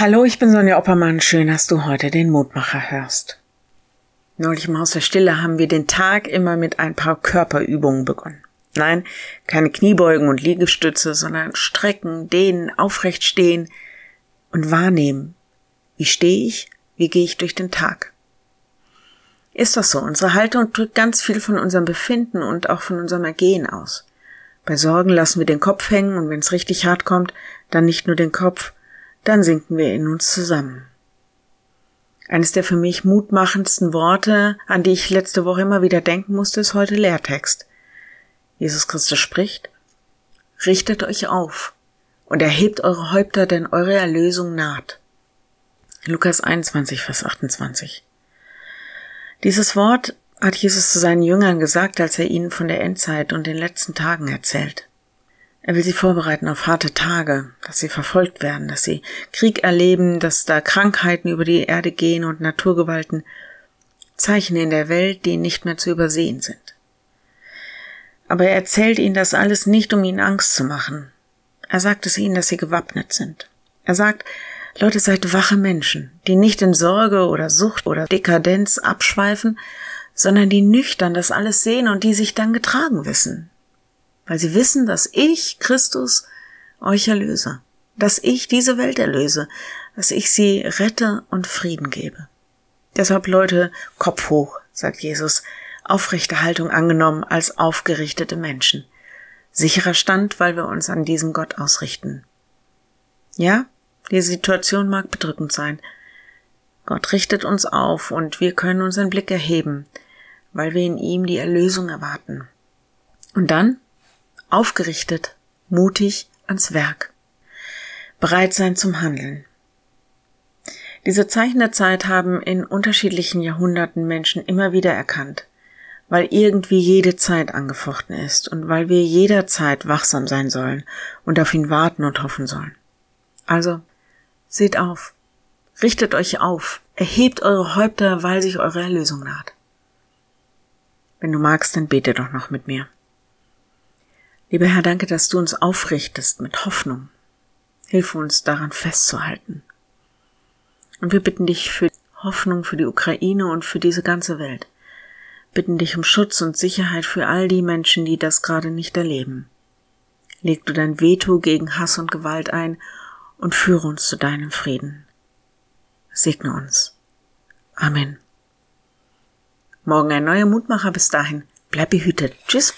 Hallo, ich bin Sonja Oppermann. Schön, dass du heute den Mutmacher hörst. Neulich im Haus der Stille haben wir den Tag immer mit ein paar Körperübungen begonnen. Nein, keine Kniebeugen und Liegestütze, sondern strecken, dehnen, aufrecht stehen und wahrnehmen. Wie stehe ich? Wie gehe ich durch den Tag? Ist das so? Unsere Haltung drückt ganz viel von unserem Befinden und auch von unserem Ergehen aus. Bei Sorgen lassen wir den Kopf hängen und wenn es richtig hart kommt, dann nicht nur den Kopf, dann sinken wir in uns zusammen. Eines der für mich mutmachendsten Worte, an die ich letzte Woche immer wieder denken musste, ist heute Lehrtext. Jesus Christus spricht, Richtet euch auf und erhebt eure Häupter, denn eure Erlösung naht. Lukas 21, Vers 28. Dieses Wort hat Jesus zu seinen Jüngern gesagt, als er ihnen von der Endzeit und den letzten Tagen erzählt. Er will sie vorbereiten auf harte Tage, dass sie verfolgt werden, dass sie Krieg erleben, dass da Krankheiten über die Erde gehen und Naturgewalten, Zeichen in der Welt, die nicht mehr zu übersehen sind. Aber er erzählt ihnen das alles nicht, um ihnen Angst zu machen. Er sagt es ihnen, dass sie gewappnet sind. Er sagt, Leute, seid wache Menschen, die nicht in Sorge oder Sucht oder Dekadenz abschweifen, sondern die nüchtern das alles sehen und die sich dann getragen wissen, weil sie wissen, dass ich, Christus, euch erlöse, dass ich diese Welt erlöse, dass ich sie rette und Frieden gebe. Deshalb Leute, Kopf hoch, sagt Jesus, aufrechte Haltung angenommen als aufgerichtete Menschen. Sicherer Stand, weil wir uns an diesem Gott ausrichten. Ja, die Situation mag bedrückend sein. Gott richtet uns auf und wir können unseren Blick erheben, weil wir in ihm die Erlösung erwarten. Und dann aufgerichtet, mutig ans Werk, bereit sein zum Handeln. Diese Zeichen der Zeit haben in unterschiedlichen Jahrhunderten Menschen immer wieder erkannt, weil irgendwie jede Zeit angefochten ist und weil wir jederzeit wachsam sein sollen und auf ihn warten und hoffen sollen. Also, seht auf, richtet euch auf, erhebt eure Häupter, weil sich eure Erlösung naht. Wenn du magst, dann bete doch noch mit mir. Lieber Herr, danke, dass du uns aufrichtest mit Hoffnung. Hilf uns daran festzuhalten. Und wir bitten dich für Hoffnung für die Ukraine und für diese ganze Welt. Bitten dich um Schutz und Sicherheit für all die Menschen, die das gerade nicht erleben. Leg du dein Veto gegen Hass und Gewalt ein und führe uns zu deinem Frieden. Segne uns. Amen. Morgen ein neuer Mutmacher. Bis dahin. Bleib behütet. Tschüss.